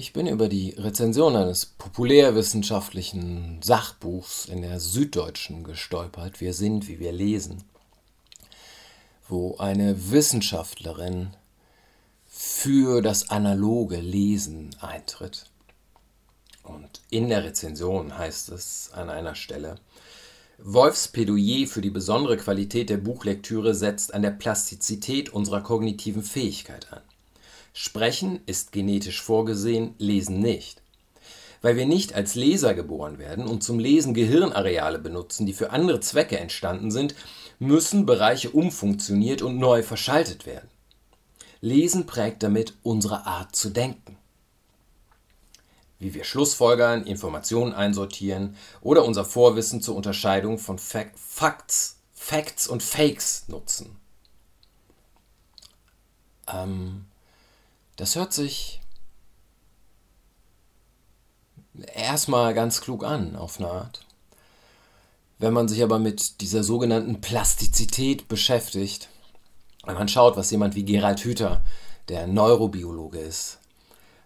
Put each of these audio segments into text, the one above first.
Ich bin über die Rezension eines populärwissenschaftlichen Sachbuchs in der Süddeutschen gestolpert. Wir sind, wie wir lesen, wo eine Wissenschaftlerin für das analoge Lesen eintritt. Und in der Rezension heißt es an einer Stelle, Wolfs Plädoyer für die besondere Qualität der Buchlektüre setzt an der Plastizität unserer kognitiven Fähigkeit an. Sprechen ist genetisch vorgesehen, Lesen nicht. Weil wir nicht als Leser geboren werden und zum Lesen Gehirnareale benutzen, die für andere Zwecke entstanden sind, müssen Bereiche umfunktioniert und neu verschaltet werden. Lesen prägt damit unsere Art zu denken. Wie wir Schlussfolgern, Informationen einsortieren oder unser Vorwissen zur Unterscheidung von Facts, Facts und Fakes nutzen. Ähm, das hört sich erstmal ganz klug an, auf eine Art. Wenn man sich aber mit dieser sogenannten Plastizität beschäftigt, wenn man schaut, was jemand wie Gerald Hüther, der Neurobiologe ist,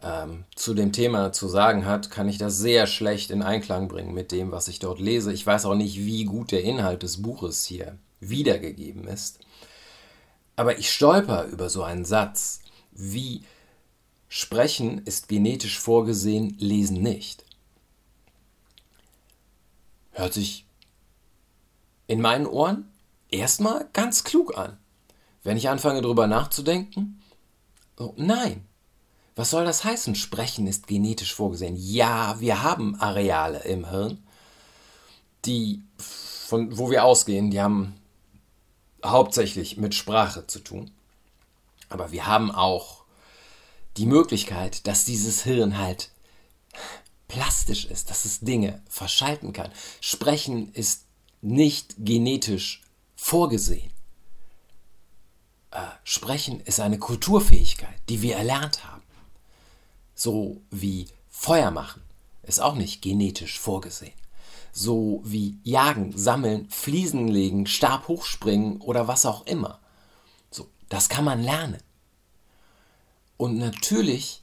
ähm, zu dem Thema zu sagen hat, kann ich das sehr schlecht in Einklang bringen mit dem, was ich dort lese. Ich weiß auch nicht, wie gut der Inhalt des Buches hier wiedergegeben ist. Aber ich stolper über so einen Satz wie Sprechen ist genetisch vorgesehen, Lesen nicht. Hört sich in meinen Ohren erstmal ganz klug an. Wenn ich anfange darüber nachzudenken, oh, nein. Was soll das heißen? Sprechen ist genetisch vorgesehen. Ja, wir haben Areale im Hirn, die von wo wir ausgehen, die haben hauptsächlich mit Sprache zu tun. Aber wir haben auch die Möglichkeit, dass dieses Hirn halt plastisch ist, dass es Dinge verschalten kann. Sprechen ist nicht genetisch vorgesehen. Äh, Sprechen ist eine Kulturfähigkeit, die wir erlernt haben. So wie Feuer machen ist auch nicht genetisch vorgesehen. So wie Jagen, Sammeln, Fliesen legen, Stab hochspringen oder was auch immer. So, das kann man lernen. Und natürlich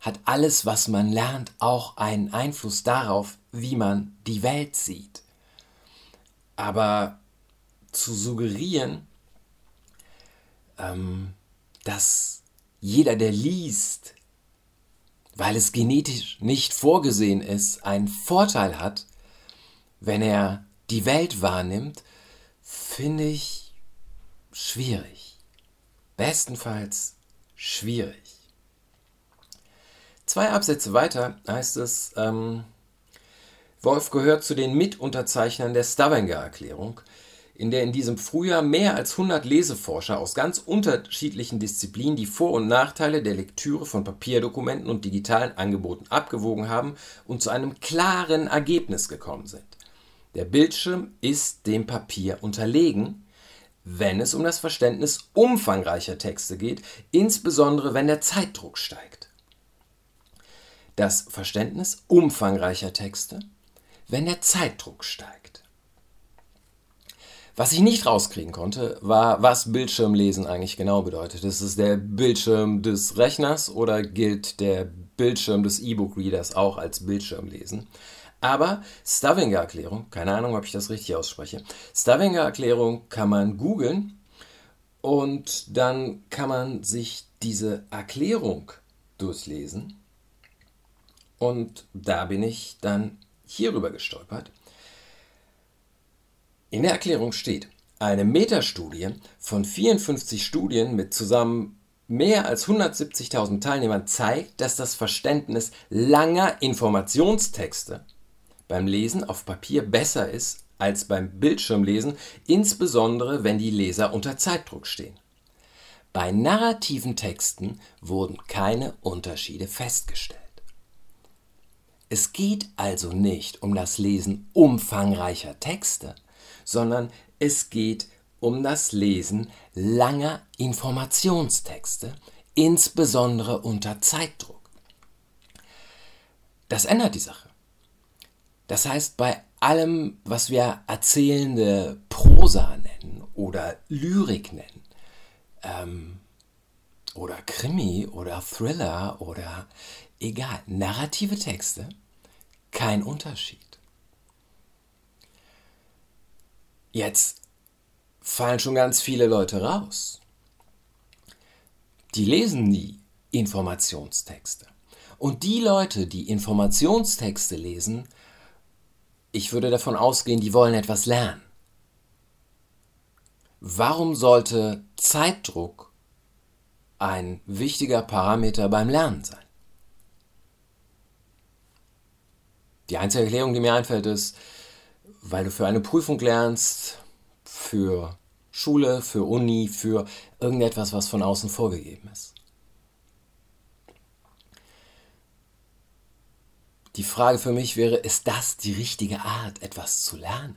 hat alles, was man lernt, auch einen Einfluss darauf, wie man die Welt sieht. Aber zu suggerieren, ähm, dass jeder, der liest, weil es genetisch nicht vorgesehen ist, einen Vorteil hat, wenn er die Welt wahrnimmt, finde ich schwierig. Bestenfalls schwierig. Zwei Absätze weiter heißt es, ähm, Wolf gehört zu den Mitunterzeichnern der Stavanger-Erklärung, in der in diesem Frühjahr mehr als 100 Leseforscher aus ganz unterschiedlichen Disziplinen die Vor- und Nachteile der Lektüre von Papierdokumenten und digitalen Angeboten abgewogen haben und zu einem klaren Ergebnis gekommen sind. Der Bildschirm ist dem Papier unterlegen, wenn es um das Verständnis umfangreicher Texte geht, insbesondere wenn der Zeitdruck steigt. Das Verständnis umfangreicher Texte, wenn der Zeitdruck steigt. Was ich nicht rauskriegen konnte, war, was Bildschirmlesen eigentlich genau bedeutet. Ist es der Bildschirm des Rechners oder gilt der Bildschirm des E-Book-Readers auch als Bildschirmlesen? Aber Stavanger-Erklärung, keine Ahnung, ob ich das richtig ausspreche. Stavanger-Erklärung kann man googeln und dann kann man sich diese Erklärung durchlesen. Und da bin ich dann hierüber gestolpert. In der Erklärung steht, eine Metastudie von 54 Studien mit zusammen mehr als 170.000 Teilnehmern zeigt, dass das Verständnis langer Informationstexte beim Lesen auf Papier besser ist als beim Bildschirmlesen, insbesondere wenn die Leser unter Zeitdruck stehen. Bei narrativen Texten wurden keine Unterschiede festgestellt. Es geht also nicht um das Lesen umfangreicher Texte, sondern es geht um das Lesen langer Informationstexte, insbesondere unter Zeitdruck. Das ändert die Sache. Das heißt, bei allem, was wir erzählende Prosa nennen oder Lyrik nennen ähm, oder Krimi oder Thriller oder egal, narrative Texte, kein Unterschied. Jetzt fallen schon ganz viele Leute raus. Die lesen nie Informationstexte. Und die Leute, die Informationstexte lesen, ich würde davon ausgehen, die wollen etwas lernen. Warum sollte Zeitdruck ein wichtiger Parameter beim Lernen sein? Die einzige Erklärung, die mir einfällt, ist, weil du für eine Prüfung lernst, für Schule, für Uni, für irgendetwas, was von außen vorgegeben ist. Die Frage für mich wäre, ist das die richtige Art, etwas zu lernen?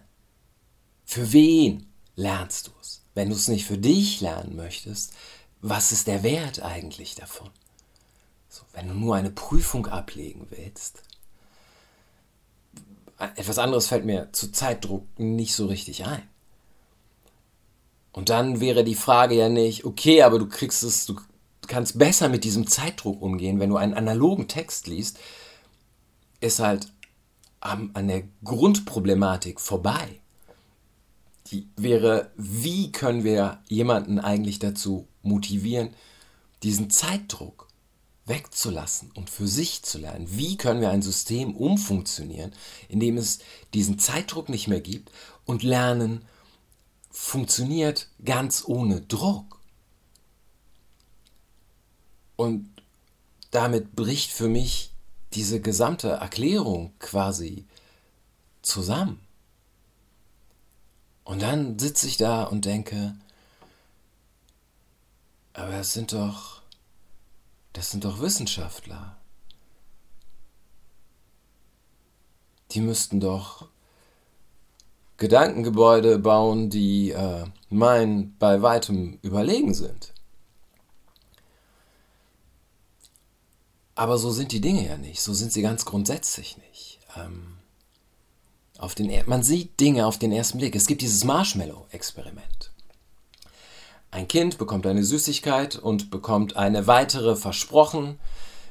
Für wen lernst du es? Wenn du es nicht für dich lernen möchtest, was ist der Wert eigentlich davon? So, wenn du nur eine Prüfung ablegen willst, etwas anderes fällt mir zu Zeitdruck nicht so richtig ein. Und dann wäre die Frage ja nicht, okay, aber du kriegst es, du kannst besser mit diesem Zeitdruck umgehen, wenn du einen analogen Text liest, ist halt an der Grundproblematik vorbei. Die wäre, wie können wir jemanden eigentlich dazu motivieren, diesen Zeitdruck wegzulassen und für sich zu lernen. Wie können wir ein System umfunktionieren, in dem es diesen Zeitdruck nicht mehr gibt und lernen funktioniert ganz ohne Druck. Und damit bricht für mich diese gesamte Erklärung quasi zusammen. Und dann sitze ich da und denke, aber das sind doch, das sind doch Wissenschaftler. Die müssten doch Gedankengebäude bauen, die äh, mein bei weitem überlegen sind. Aber so sind die Dinge ja nicht, so sind sie ganz grundsätzlich nicht. Ähm, auf den, man sieht Dinge auf den ersten Blick. Es gibt dieses Marshmallow-Experiment. Ein Kind bekommt eine Süßigkeit und bekommt eine weitere versprochen,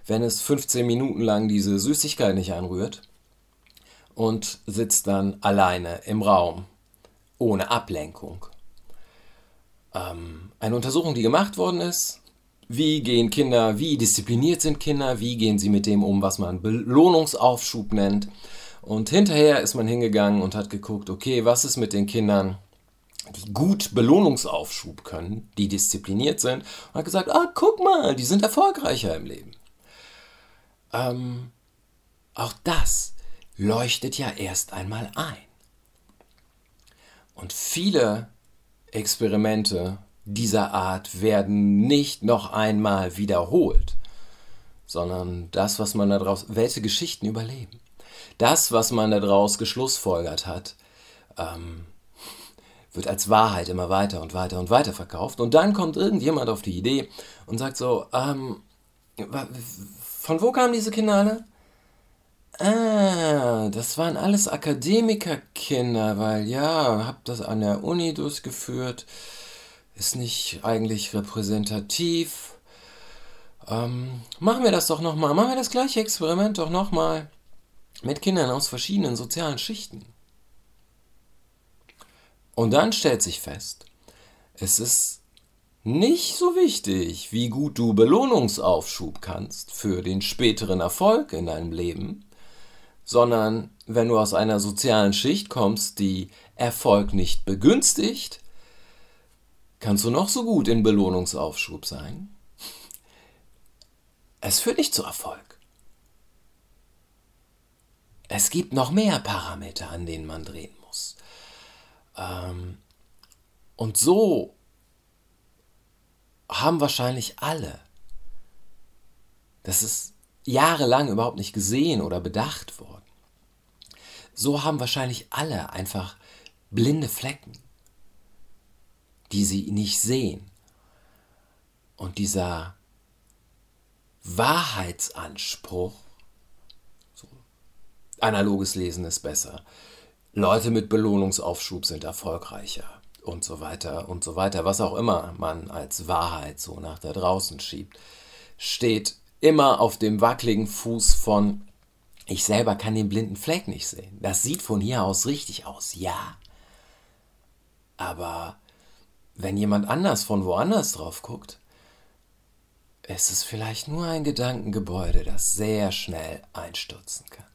wenn es 15 Minuten lang diese Süßigkeit nicht anrührt und sitzt dann alleine im Raum, ohne Ablenkung. Ähm, eine Untersuchung, die gemacht worden ist, wie gehen Kinder, wie diszipliniert sind Kinder, wie gehen sie mit dem um, was man Belohnungsaufschub nennt. Und hinterher ist man hingegangen und hat geguckt, okay, was ist mit den Kindern, die gut Belohnungsaufschub können, die diszipliniert sind, und hat gesagt, ah, guck mal, die sind erfolgreicher im Leben. Ähm, auch das leuchtet ja erst einmal ein. Und viele Experimente dieser Art werden nicht noch einmal wiederholt, sondern das, was man daraus, welche Geschichten überleben. Das, was man daraus geschlussfolgert hat, ähm, wird als Wahrheit immer weiter und weiter und weiter verkauft. Und dann kommt irgendjemand auf die Idee und sagt so, ähm, von wo kamen diese Kinder alle? Ah, das waren alles Akademikerkinder, weil ja, hab das an der Uni durchgeführt, ist nicht eigentlich repräsentativ. Ähm, machen wir das doch nochmal, machen wir das gleiche Experiment doch nochmal mit Kindern aus verschiedenen sozialen Schichten. Und dann stellt sich fest, es ist nicht so wichtig, wie gut du Belohnungsaufschub kannst für den späteren Erfolg in deinem Leben, sondern wenn du aus einer sozialen Schicht kommst, die Erfolg nicht begünstigt, kannst du noch so gut in Belohnungsaufschub sein. Es führt nicht zu Erfolg. Es gibt noch mehr Parameter, an denen man drehen muss. Ähm, und so haben wahrscheinlich alle, das ist jahrelang überhaupt nicht gesehen oder bedacht worden so haben wahrscheinlich alle einfach blinde Flecken, die sie nicht sehen. Und dieser Wahrheitsanspruch, so, analoges Lesen ist besser, Leute mit Belohnungsaufschub sind erfolgreicher. und so weiter und so weiter, was auch immer man als Wahrheit so nach da draußen schiebt, steht immer auf dem wackeligen Fuß von ich selber kann den blinden Fleck nicht sehen. Das sieht von hier aus richtig aus, ja. Aber wenn jemand anders von woanders drauf guckt, ist es vielleicht nur ein Gedankengebäude, das sehr schnell einstürzen kann.